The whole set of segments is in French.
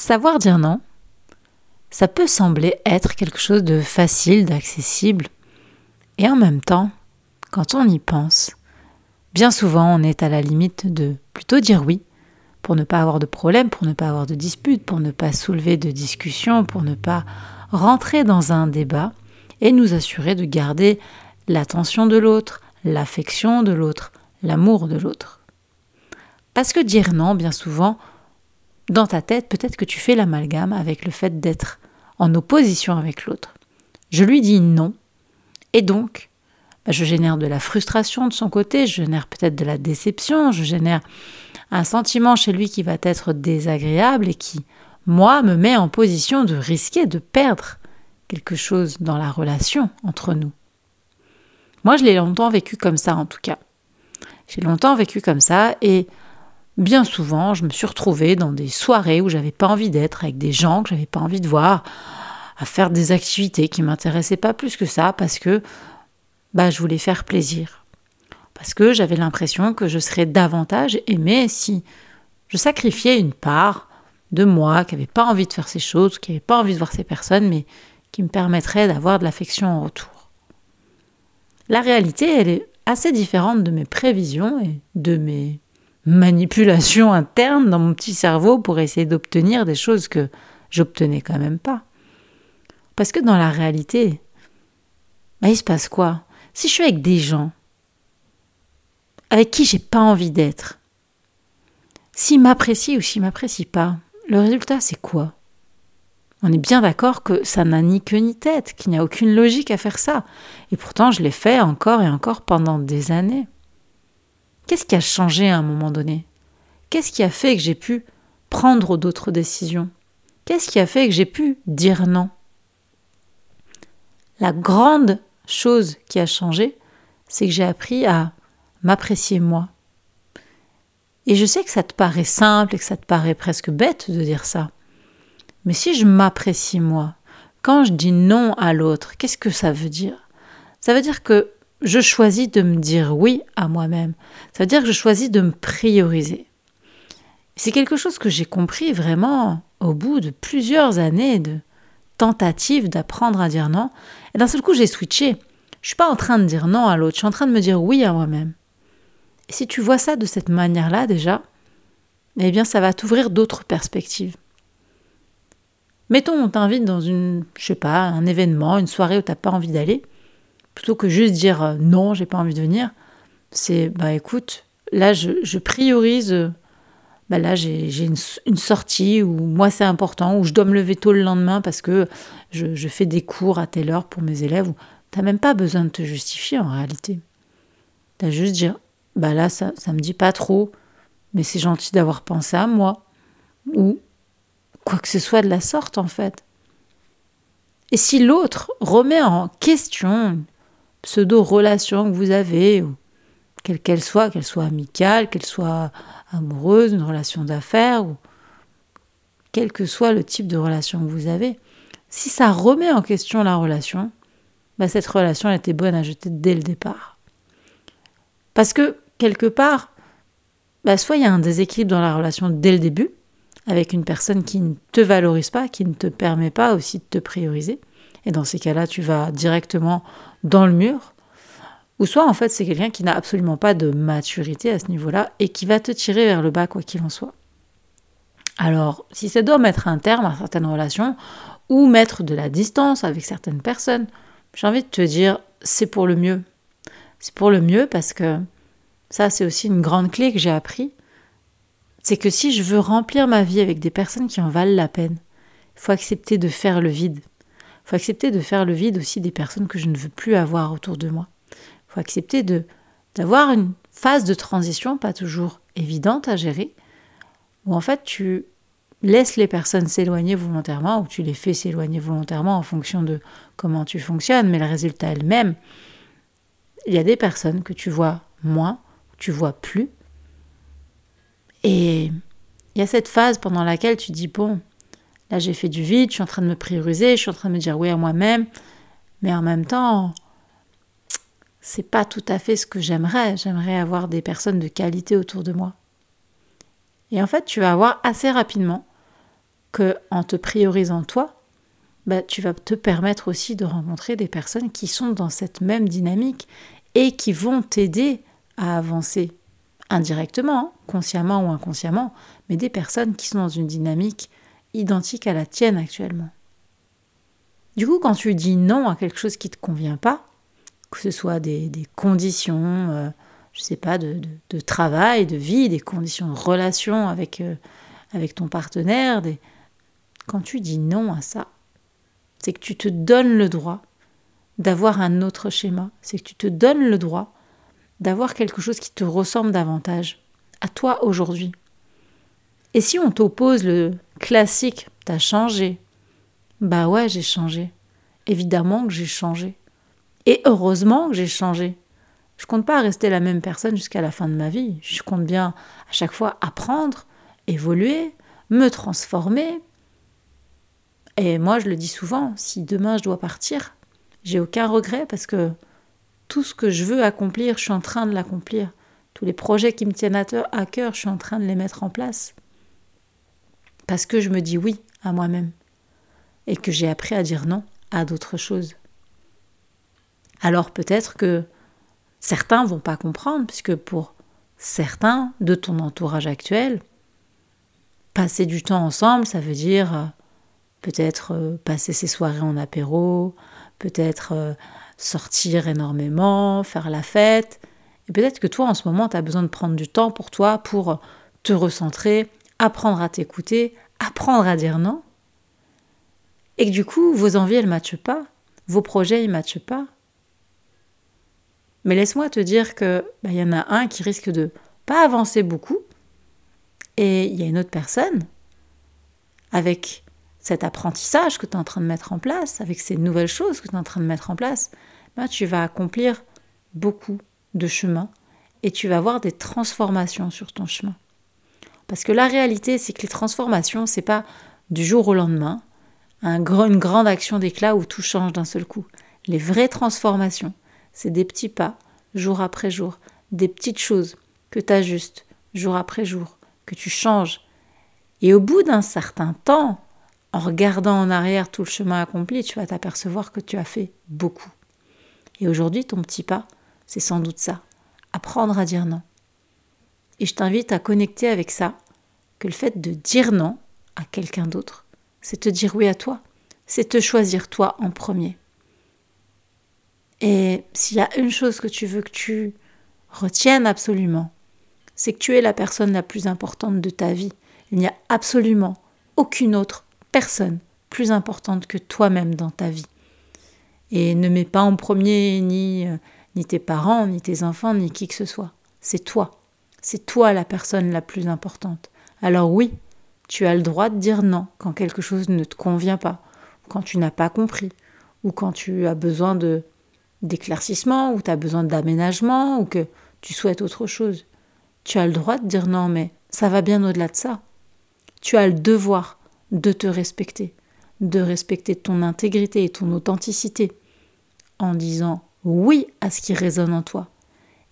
Savoir dire non, ça peut sembler être quelque chose de facile, d'accessible, et en même temps, quand on y pense, bien souvent on est à la limite de plutôt dire oui, pour ne pas avoir de problème, pour ne pas avoir de dispute, pour ne pas soulever de discussion, pour ne pas rentrer dans un débat et nous assurer de garder l'attention de l'autre, l'affection de l'autre, l'amour de l'autre. Parce que dire non, bien souvent, dans ta tête, peut-être que tu fais l'amalgame avec le fait d'être en opposition avec l'autre. Je lui dis non, et donc, bah, je génère de la frustration de son côté, je génère peut-être de la déception, je génère un sentiment chez lui qui va être désagréable et qui, moi, me met en position de risquer de perdre quelque chose dans la relation entre nous. Moi, je l'ai longtemps vécu comme ça, en tout cas. J'ai longtemps vécu comme ça et bien souvent, je me suis retrouvée dans des soirées où j'avais pas envie d'être avec des gens que j'avais pas envie de voir, à faire des activités qui m'intéressaient pas plus que ça parce que bah, je voulais faire plaisir. Parce que j'avais l'impression que je serais davantage aimée si je sacrifiais une part de moi qui n'avait pas envie de faire ces choses, qui n'avait pas envie de voir ces personnes, mais qui me permettrait d'avoir de l'affection en retour. La réalité, elle est assez différente de mes prévisions et de mes manipulations internes dans mon petit cerveau pour essayer d'obtenir des choses que j'obtenais quand même pas. Parce que dans la réalité, bah, il se passe quoi? Si je suis avec des gens avec qui j'ai pas envie d'être, s'ils m'apprécient ou s'ils m'apprécient pas, le résultat c'est quoi? On est bien d'accord que ça n'a ni queue ni tête, qu'il n'y a aucune logique à faire ça. Et pourtant je l'ai fait encore et encore pendant des années. Qu'est-ce qui a changé à un moment donné? Qu'est-ce qui a fait que j'ai pu prendre d'autres décisions? Qu'est-ce qui a fait que j'ai pu dire non? La grande chose qui a changé, c'est que j'ai appris à m'apprécier moi. Et je sais que ça te paraît simple et que ça te paraît presque bête de dire ça. Mais si je m'apprécie moi, quand je dis non à l'autre, qu'est-ce que ça veut dire? Ça veut dire que je choisis de me dire oui à moi-même. Ça veut dire que je choisis de me prioriser. C'est quelque chose que j'ai compris vraiment au bout de plusieurs années de tentatives d'apprendre à dire non. Et d'un seul coup, j'ai switché. Je suis pas en train de dire non à l'autre, je suis en train de me dire oui à moi-même. Et si tu vois ça de cette manière-là déjà, eh bien ça va t'ouvrir d'autres perspectives. Mettons, on t'invite dans une, je sais pas, un événement, une soirée où tu n'as pas envie d'aller, plutôt que juste dire euh, non, j'ai pas envie de venir, c'est bah écoute, là je, priorise, bah là j'ai une, sortie où moi c'est important, où je dois me lever tôt le lendemain parce que je, je fais des cours à telle heure pour mes élèves. Tu n'as même pas besoin de te justifier en réalité. Tu as juste dire bah là ça, ça me dit pas trop, mais c'est gentil d'avoir pensé à moi. Ou quoi que ce soit de la sorte en fait. Et si l'autre remet en question pseudo-relation que vous avez, quelle qu'elle soit, qu'elle soit amicale, qu'elle soit amoureuse, une relation d'affaires, ou quel que soit le type de relation que vous avez, si ça remet en question la relation, bah cette relation était bonne à jeter dès le départ. Parce que, quelque part, bah soit il y a un déséquilibre dans la relation dès le début, avec une personne qui ne te valorise pas, qui ne te permet pas aussi de te prioriser, et dans ces cas-là, tu vas directement dans le mur. Ou soit, en fait, c'est quelqu'un qui n'a absolument pas de maturité à ce niveau-là et qui va te tirer vers le bas, quoi qu'il en soit. Alors, si ça doit mettre un terme à certaines relations ou mettre de la distance avec certaines personnes, j'ai envie de te dire, c'est pour le mieux. C'est pour le mieux parce que ça, c'est aussi une grande clé que j'ai appris. C'est que si je veux remplir ma vie avec des personnes qui en valent la peine, il faut accepter de faire le vide faut accepter de faire le vide aussi des personnes que je ne veux plus avoir autour de moi. Faut accepter d'avoir une phase de transition pas toujours évidente à gérer, où en fait tu laisses les personnes s'éloigner volontairement ou tu les fais s'éloigner volontairement en fonction de comment tu fonctionnes, mais le résultat elle-même, il y a des personnes que tu vois moins, tu vois plus. Et il y a cette phase pendant laquelle tu dis bon, Là, j'ai fait du vide, je suis en train de me prioriser, je suis en train de me dire oui à moi-même, mais en même temps, c'est pas tout à fait ce que j'aimerais. J'aimerais avoir des personnes de qualité autour de moi. Et en fait, tu vas avoir assez rapidement que en te priorisant toi, bah, tu vas te permettre aussi de rencontrer des personnes qui sont dans cette même dynamique et qui vont t'aider à avancer indirectement, hein, consciemment ou inconsciemment, mais des personnes qui sont dans une dynamique identique à la tienne actuellement. Du coup, quand tu dis non à quelque chose qui ne te convient pas, que ce soit des, conditions, euh, je sais pas, de, travail, de vie, des conditions de relation avec, euh, avec ton partenaire, quand tu dis non à ça, c'est que tu te donnes le droit d'avoir un autre schéma, c'est que tu te donnes le droit d'avoir quelque chose qui te ressemble davantage à toi aujourd'hui. Et si on t'oppose le classique, t'as changé, bah ouais, j'ai changé. Évidemment que j'ai changé. Et heureusement que j'ai changé. Je compte pas rester la même personne jusqu'à la fin de ma vie. Je compte bien à chaque fois apprendre, évoluer, me transformer. Et moi, je le dis souvent, si demain je dois partir, j'ai aucun regret parce que tout ce que je veux accomplir, je suis en train de l'accomplir. Tous les projets qui me tiennent à cœur, je suis en train de les mettre en place. Parce que je me dis oui à moi-même. Et que j'ai appris à dire non à d'autres choses. Alors peut-être que certains vont pas comprendre, puisque pour certains de ton entourage actuel, passer du temps ensemble, ça veut dire euh, peut-être euh, passer ses soirées en apéro, peut-être euh, sortir énormément, faire la fête. Et peut-être que toi, en ce moment, tu as besoin de prendre du temps pour toi, pour te recentrer, apprendre à t'écouter, apprendre à dire non. Et que du coup, vos envies, elles ne matchent pas, vos projets, ils ne matchent pas. Mais laisse-moi te dire que bah, y en a un qui risque de pas avancer beaucoup, et il y a une autre personne avec cet apprentissage que tu es en train de mettre en place, avec ces nouvelles choses que tu es en train de mettre en place, ben, tu vas accomplir beaucoup de chemin et tu vas avoir des transformations sur ton chemin. Parce que la réalité, c'est que les transformations, c'est pas du jour au lendemain, un une grande action d'éclat où tout change d'un seul coup. Les vraies transformations, c'est des petits pas, jour après jour, des petites choses que tu ajustes jour après jour, que tu changes. Et au bout d'un certain temps, en regardant en arrière tout le chemin accompli, tu vas t'apercevoir que tu as fait beaucoup. Et aujourd'hui, ton petit pas, c'est sans doute ça, apprendre à dire non. Et je t'invite à connecter avec ça, que le fait de dire non à quelqu'un d'autre, c'est te dire oui à toi, c'est te choisir toi en premier. Et s'il y a une chose que tu veux que tu retiennes absolument, c'est que tu es la personne la plus importante de ta vie. Il n'y a absolument aucune autre personne plus importante que toi-même dans ta vie. Et ne mets pas en premier ni, euh, ni tes parents, ni tes enfants, ni qui que ce soit. C'est toi. C'est toi la personne la plus importante. Alors oui, tu as le droit de dire non quand quelque chose ne te convient pas, quand tu n'as pas compris, ou quand tu as besoin de d'éclaircissement, ou tu as besoin d'aménagement, ou que tu souhaites autre chose. Tu as le droit de dire non, mais ça va bien au-delà de ça. Tu as le devoir de te respecter, de respecter ton intégrité et ton authenticité, en disant oui à ce qui résonne en toi.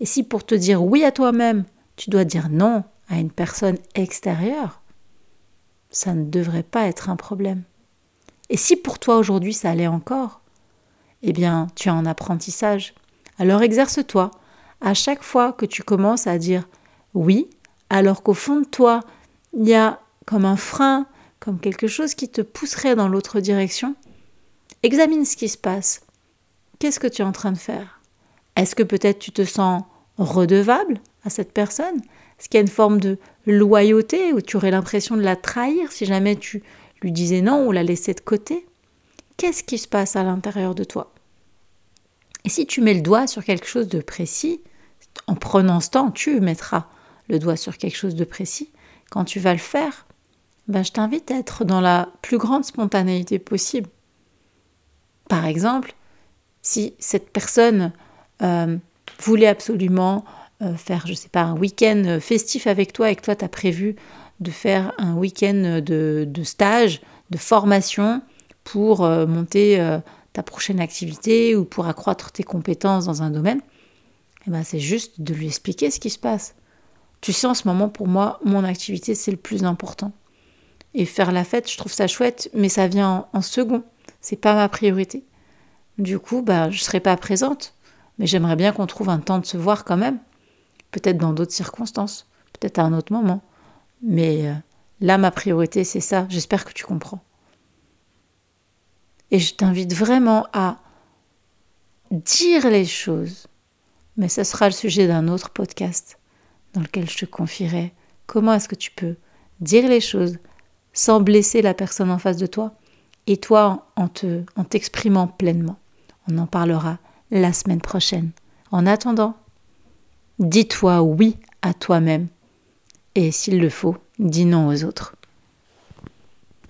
Et si pour te dire oui à toi-même, tu dois dire non à une personne extérieure, ça ne devrait pas être un problème. Et si pour toi aujourd'hui ça allait encore, eh bien tu as un apprentissage. Alors exerce-toi à chaque fois que tu commences à dire oui, alors qu'au fond de toi, il y a comme un frein, comme quelque chose qui te pousserait dans l'autre direction, examine ce qui se passe. Qu'est-ce que tu es en train de faire? Est-ce que peut-être tu te sens redevable? À cette personne Est-ce qu'il y a une forme de loyauté où tu aurais l'impression de la trahir si jamais tu lui disais non ou la laissais de côté? Qu'est-ce qui se passe à l'intérieur de toi? Et si tu mets le doigt sur quelque chose de précis, en prenant ce temps, tu mettras le doigt sur quelque chose de précis. Quand tu vas le faire, ben, je t'invite à être dans la plus grande spontanéité possible. Par exemple, si cette personne euh, voulait absolument faire, je sais pas, un week-end festif avec toi et que toi, tu as prévu de faire un week-end de, stage, de formation pour euh, monter ta prochaine activité ou pour accroître tes compétences dans un domaine, eh ben, c'est juste de lui expliquer ce qui se passe. Tu sais, en ce moment, pour moi, mon activité, c'est le plus important. Et faire la fête, je trouve ça chouette, mais ça vient en, second. C'est pas ma priorité. Du coup, bah, je serai pas présente, mais j'aimerais bien qu'on trouve un temps de se voir quand même. Peut-être dans d'autres circonstances, peut-être à un autre moment. Mais euh, là, ma priorité, c'est ça. J'espère que tu comprends. Et je t'invite vraiment à dire les choses. Mais ce sera le sujet d'un autre podcast dans lequel je te confierai comment est-ce que tu peux dire les choses sans blesser la personne en face de toi et toi en te en t'exprimant pleinement. On en parlera la semaine prochaine. En attendant, dis-toi oui à toi-même et s'il le faut, dis non aux autres.